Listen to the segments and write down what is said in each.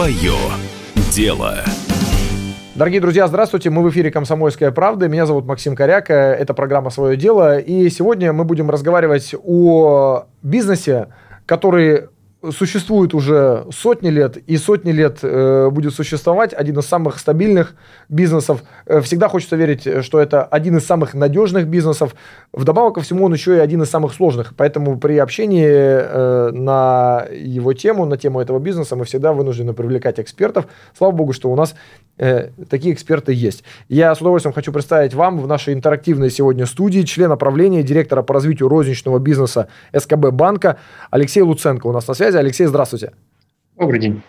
Свое дело. Дорогие друзья, здравствуйте. Мы в эфире «Комсомольская правда». Меня зовут Максим Коряк. Это программа «Свое дело». И сегодня мы будем разговаривать о бизнесе, который существует уже сотни лет, и сотни лет э, будет существовать, один из самых стабильных бизнесов. Э, всегда хочется верить, что это один из самых надежных бизнесов. Вдобавок ко всему, он еще и один из самых сложных. Поэтому при общении э, на его тему, на тему этого бизнеса, мы всегда вынуждены привлекать экспертов. Слава богу, что у нас э, такие эксперты есть. Я с удовольствием хочу представить вам в нашей интерактивной сегодня студии члена правления, директора по развитию розничного бизнеса СКБ банка Алексей Луценко у нас на связи связи. Алексей, здравствуйте. Добрый день.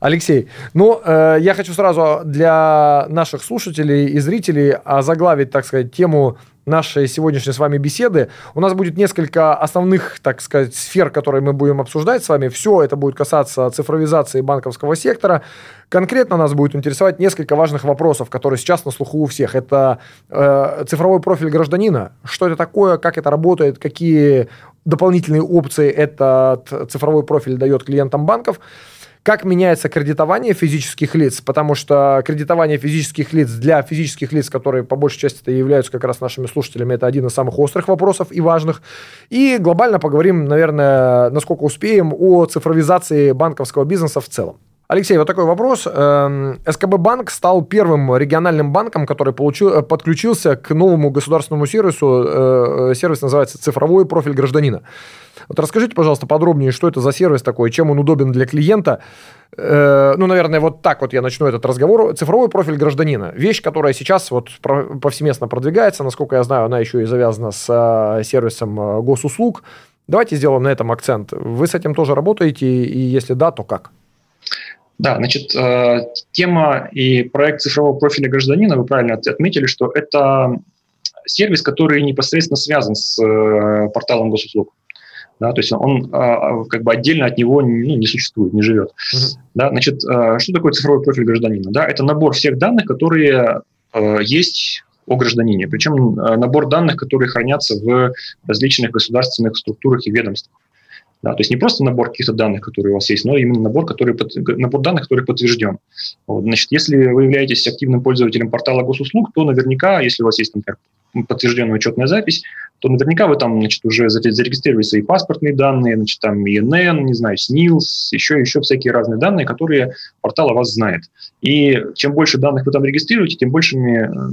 Алексей, ну, э, я хочу сразу для наших слушателей и зрителей озаглавить, так сказать, тему нашей сегодняшней с вами беседы. У нас будет несколько основных, так сказать, сфер, которые мы будем обсуждать с вами. Все это будет касаться цифровизации банковского сектора. Конкретно нас будет интересовать несколько важных вопросов, которые сейчас на слуху у всех. Это э, цифровой профиль гражданина. Что это такое, как это работает, какие дополнительные опции этот цифровой профиль дает клиентам банков. Как меняется кредитование физических лиц, потому что кредитование физических лиц для физических лиц, которые по большей части это являются как раз нашими слушателями, это один из самых острых вопросов и важных. И глобально поговорим, наверное, насколько успеем, о цифровизации банковского бизнеса в целом. Алексей, вот такой вопрос. Эм, СКБ Банк стал первым региональным банком, который получил, э, подключился к новому государственному сервису. Э, сервис называется «Цифровой профиль гражданина». Вот расскажите, пожалуйста, подробнее, что это за сервис такой, чем он удобен для клиента. Э, ну, наверное, вот так вот я начну этот разговор. Цифровой профиль гражданина. Вещь, которая сейчас вот повсеместно продвигается. Насколько я знаю, она еще и завязана с сервисом госуслуг. Давайте сделаем на этом акцент. Вы с этим тоже работаете? И если да, то как? Да, значит, э, тема и проект цифрового профиля гражданина, вы правильно отметили, что это сервис, который непосредственно связан с э, порталом госуслуг. Да, то есть он а, как бы отдельно от него ну, не существует, не живет. Uh-huh. Да, значит, э, что такое цифровой профиль гражданина? Да, это набор всех данных, которые есть о гражданине. Причем набор данных, которые хранятся в различных государственных структурах и ведомствах. Да, то есть не просто набор каких-то данных, которые у вас есть, но именно набор, который, набор данных, который подтвержден. Вот, значит, если вы являетесь активным пользователем портала госуслуг, то наверняка, если у вас есть, например, подтвержденная учетная запись, то наверняка вы там, значит, уже зарегистрировали свои паспортные данные, значит, там ИНН, не знаю, СНИЛС, еще, еще всякие разные данные, которые портал о вас знает. И чем больше данных вы там регистрируете, тем большим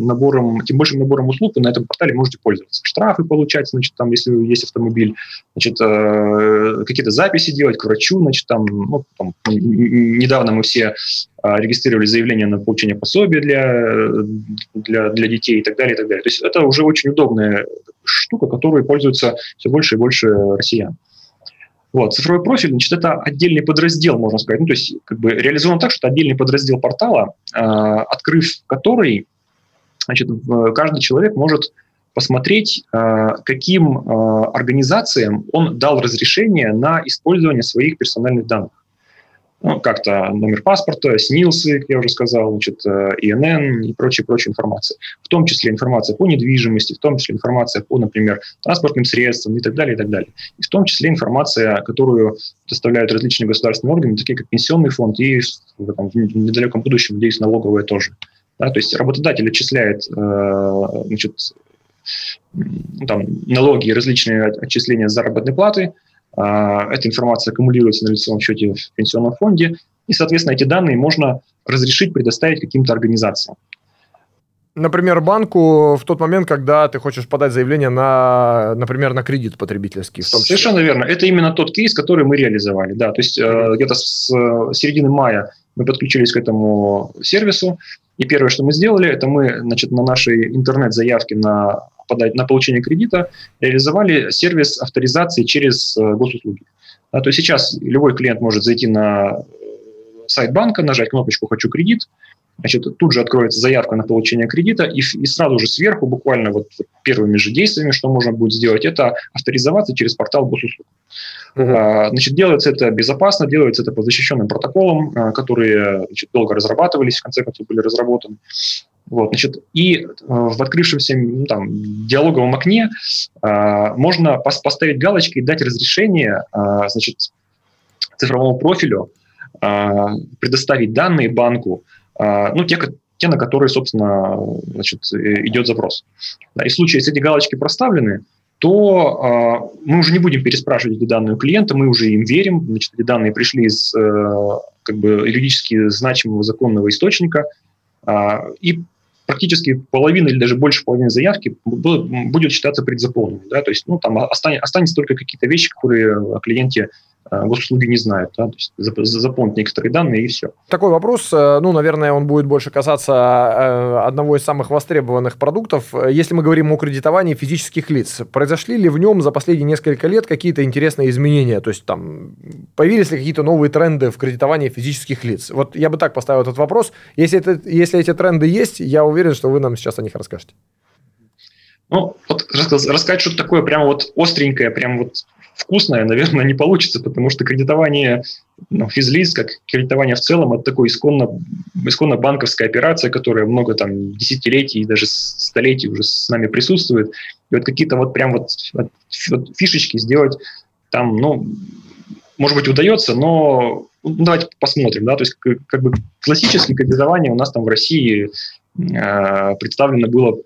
набором, тем большим набором услуг вы на этом портале можете пользоваться. Штрафы получать, значит, там, если есть автомобиль, значит, э, какие-то записи делать к врачу, значит, там, ну, там, недавно мы все регистрировали заявление на получение пособия для, для, для детей и так далее, и так далее. То есть это уже очень удобная штука, которой пользуются все больше и больше россиян. Вот. Цифровой профиль, значит, это отдельный подраздел, можно сказать. Ну, то есть как бы реализован так, что это отдельный подраздел портала, э, открыв который, значит, каждый человек может посмотреть, э, каким э, организациям он дал разрешение на использование своих персональных данных ну, как-то номер паспорта, СНИЛСы, как я уже сказал, значит, э, ИНН и прочая-прочая информация. В том числе информация по недвижимости, в том числе информация по, например, транспортным средствам и так далее, и так далее. И в том числе информация, которую доставляют различные государственные органы, такие как Пенсионный фонд и в, там, в недалеком будущем, надеюсь, налоговая тоже. Да, то есть работодатель отчисляет э, значит, там, налоги и различные отчисления заработной платы, эта информация аккумулируется на лицевом счете в пенсионном фонде, и, соответственно, эти данные можно разрешить предоставить каким-то организациям. Например, банку в тот момент, когда ты хочешь подать заявление на, например, на кредит потребительский. В том числе. Совершенно верно. Это именно тот кейс, который мы реализовали. Да, то есть mm-hmm. где-то с э, середины мая мы подключились к этому сервису, и первое, что мы сделали, это мы значит, на нашей интернет-заявке на подать на получение кредита, реализовали сервис авторизации через э, госуслуги. А, то есть сейчас любой клиент может зайти на э, сайт банка, нажать кнопочку «Хочу кредит», значит, тут же откроется заявка на получение кредита, и, и сразу же сверху, буквально вот первыми же действиями, что можно будет сделать, это авторизоваться через портал госуслуг. Uh-huh. Значит, делается это безопасно, делается это по защищенным протоколам, а, которые значит, долго разрабатывались, в конце концов были разработаны. Вот, значит, и э, в открывшемся ну, там, диалоговом окне э, можно пос- поставить галочки и дать разрешение э, значит, цифровому профилю предоставить данные банку, ну, те, те, на которые, собственно, значит, идет запрос. И в случае, если эти галочки проставлены, то э, мы уже не будем переспрашивать эти данные у клиента, мы уже им верим, значит, эти данные пришли из э, как бы юридически значимого законного источника, э, и практически половина или даже больше половины заявки будет считаться предзаполненной. Да? То есть ну, там останется, останется только какие-то вещи, которые о клиенте Э, госуслуги не знают, да, то есть заполнить некоторые данные и все. Такой вопрос, э, ну, наверное, он будет больше касаться э, одного из самых востребованных продуктов. Если мы говорим о кредитовании физических лиц, произошли ли в нем за последние несколько лет какие-то интересные изменения? То есть там появились ли какие-то новые тренды в кредитовании физических лиц? Вот я бы так поставил этот вопрос. Если, это, если эти тренды есть, я уверен, что вы нам сейчас о них расскажете. Ну, вот рассказать что-то такое прямо вот остренькое, прямо вот вкусное, наверное, не получится, потому что кредитование ну, физлиц, как кредитование в целом, это такой исконно, исконно банковская операция, которая много там десятилетий и даже столетий уже с нами присутствует. И вот какие-то вот прям вот, вот, фишечки сделать там, ну, может быть, удается, но ну, давайте посмотрим, да, то есть как, как бы классическое кредитование у нас там в России э, представлено было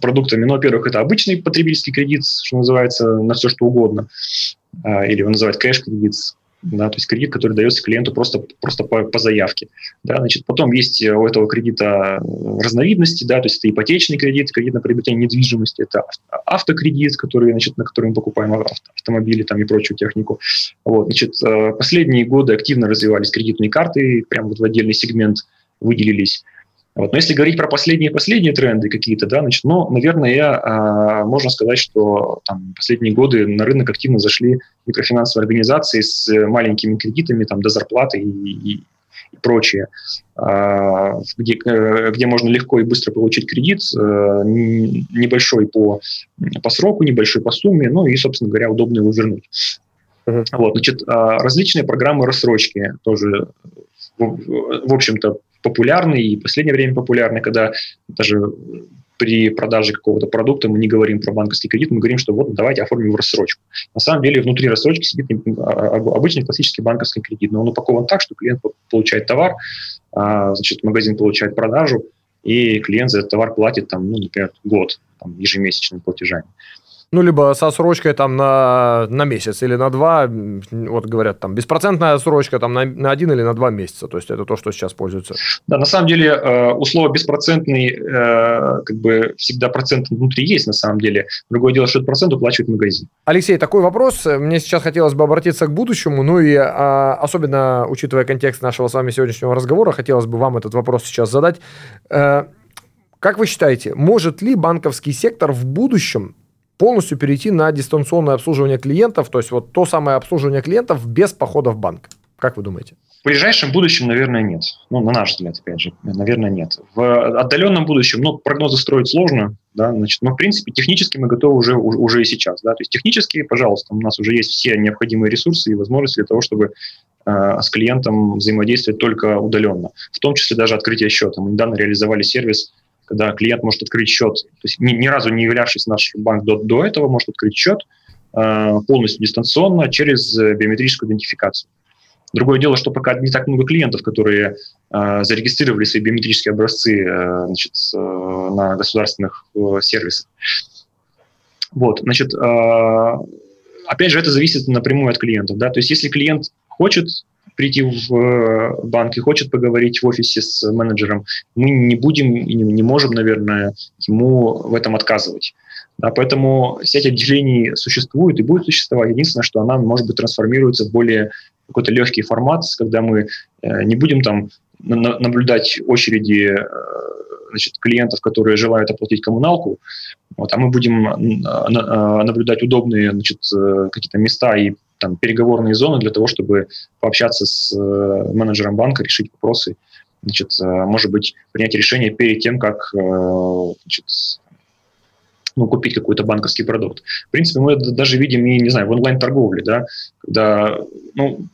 продуктами. Ну, во-первых, это обычный потребительский кредит, что называется, на все что угодно. А, или его называют кэш-кредит. Да, то есть кредит, который дается клиенту просто, просто по, по заявке. Да, значит, потом есть у этого кредита разновидности, да, то есть это ипотечный кредит, кредит на приобретение недвижимости, это автокредит, который, значит, на который мы покупаем авто, автомобили там, и прочую технику. Вот, значит, э, последние годы активно развивались кредитные карты, прямо вот в отдельный сегмент выделились. Вот. Но если говорить про последние-последние тренды какие-то, да, значит, ну, наверное, я, а, можно сказать, что там, последние годы на рынок активно зашли микрофинансовые организации с маленькими кредитами там, до зарплаты и, и, и прочее, а, где, э, где можно легко и быстро получить кредит, а, небольшой по, по сроку, небольшой по сумме, ну и, собственно говоря, удобно его вернуть. Uh-huh. Вот, значит, а, различные программы рассрочки тоже, в общем-то, популярны и в последнее время популярны, когда даже при продаже какого-то продукта мы не говорим про банковский кредит, мы говорим, что вот давайте оформим в рассрочку. На самом деле внутри рассрочки сидит а, обычный классический банковский кредит, но он упакован так, что клиент получает товар, а, значит, магазин получает продажу, и клиент за этот товар платит, там, ну, например, год там, ежемесячными платежами ну, либо со срочкой там на, на месяц или на два, вот говорят, там, беспроцентная срочка там на, на один или на два месяца, то есть это то, что сейчас пользуется. Да, на самом деле э, условие беспроцентный, э, как бы всегда процент внутри есть на самом деле. Другое дело, что этот процент уплачивает магазин. Алексей, такой вопрос. Мне сейчас хотелось бы обратиться к будущему, ну и а, особенно учитывая контекст нашего с вами сегодняшнего разговора, хотелось бы вам этот вопрос сейчас задать. Э, как вы считаете, может ли банковский сектор в будущем полностью перейти на дистанционное обслуживание клиентов, то есть вот то самое обслуживание клиентов без похода в банк. Как вы думаете? В ближайшем будущем, наверное, нет. Ну, на наш взгляд, опять же, наверное, нет. В отдаленном будущем, ну, прогнозы строить сложно, да, значит, но, в принципе, технически мы готовы уже, уже и сейчас, да, то есть технически, пожалуйста, у нас уже есть все необходимые ресурсы и возможности для того, чтобы э, с клиентом взаимодействовать только удаленно, в том числе даже открытие счета. Мы недавно реализовали сервис когда клиент может открыть счет, то есть ни, ни разу не являвшись в наш банк до, до этого, может открыть счет э, полностью дистанционно через э, биометрическую идентификацию. Другое дело, что пока не так много клиентов, которые э, зарегистрировали свои биометрические образцы э, значит, э, на государственных э, сервисах. Вот, значит, э, опять же, это зависит напрямую от клиентов. Да? То есть, если клиент хочет прийти в э, банк и хочет поговорить в офисе с менеджером, мы не будем и не, можем, наверное, ему в этом отказывать. Да, поэтому сеть отделений существует и будет существовать. Единственное, что она, может быть, трансформируется в более какой-то легкий формат, когда мы э, не будем там на, наблюдать очереди э, значит, клиентов, которые желают оплатить коммуналку, вот, а мы будем наблюдать удобные значит, какие-то места и там, переговорные зоны для того, чтобы пообщаться с э, менеджером банка, решить вопросы, значит, э, может быть, принять решение перед тем, как э, значит, ну, купить какой-то банковский продукт. В принципе, мы это даже видим и, не знаю, в онлайн-торговле, да, когда, ну,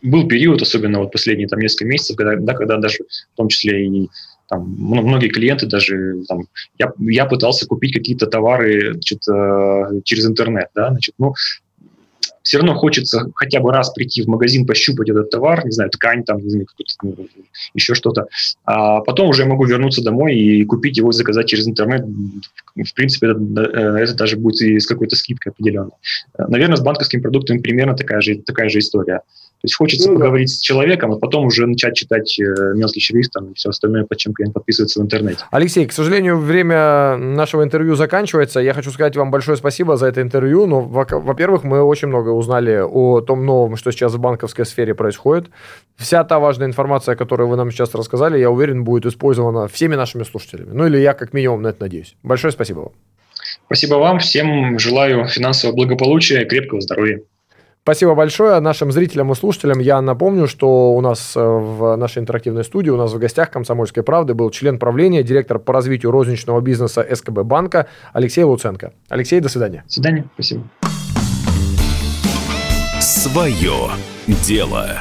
был период, особенно вот последние там несколько месяцев, когда, да, когда даже в том числе и там, многие клиенты даже, там, я, я пытался купить какие-то товары значит, через интернет, да, значит, ну, все равно хочется хотя бы раз прийти в магазин, пощупать этот товар, не знаю, ткань там, не знаю, ну, еще что-то. А потом уже могу вернуться домой и купить его, заказать через интернет. В принципе, это, э, это даже будет и с какой-то скидкой определенной. Наверное, с банковскими продуктами примерно такая же, такая же история. То есть хочется ну, поговорить да. с человеком, а потом уже начать читать э, мелкий шрифт там, и все остальное, под чем клиент подписывается в интернете. Алексей, к сожалению, время нашего интервью заканчивается. Я хочу сказать вам большое спасибо за это интервью. Но, во-первых, мы очень много узнали о том новом, что сейчас в банковской сфере происходит. Вся та важная информация, которую вы нам сейчас рассказали, я уверен, будет использована всеми нашими слушателями. Ну или я как минимум на это надеюсь. Большое спасибо вам. Спасибо вам. Всем желаю финансового благополучия и крепкого здоровья. Спасибо большое нашим зрителям и слушателям. Я напомню, что у нас э, в нашей интерактивной студии, у нас в гостях «Комсомольской правды» был член правления, директор по развитию розничного бизнеса СКБ банка Алексей Луценко. Алексей, до свидания. До свидания. Спасибо. Свое дело.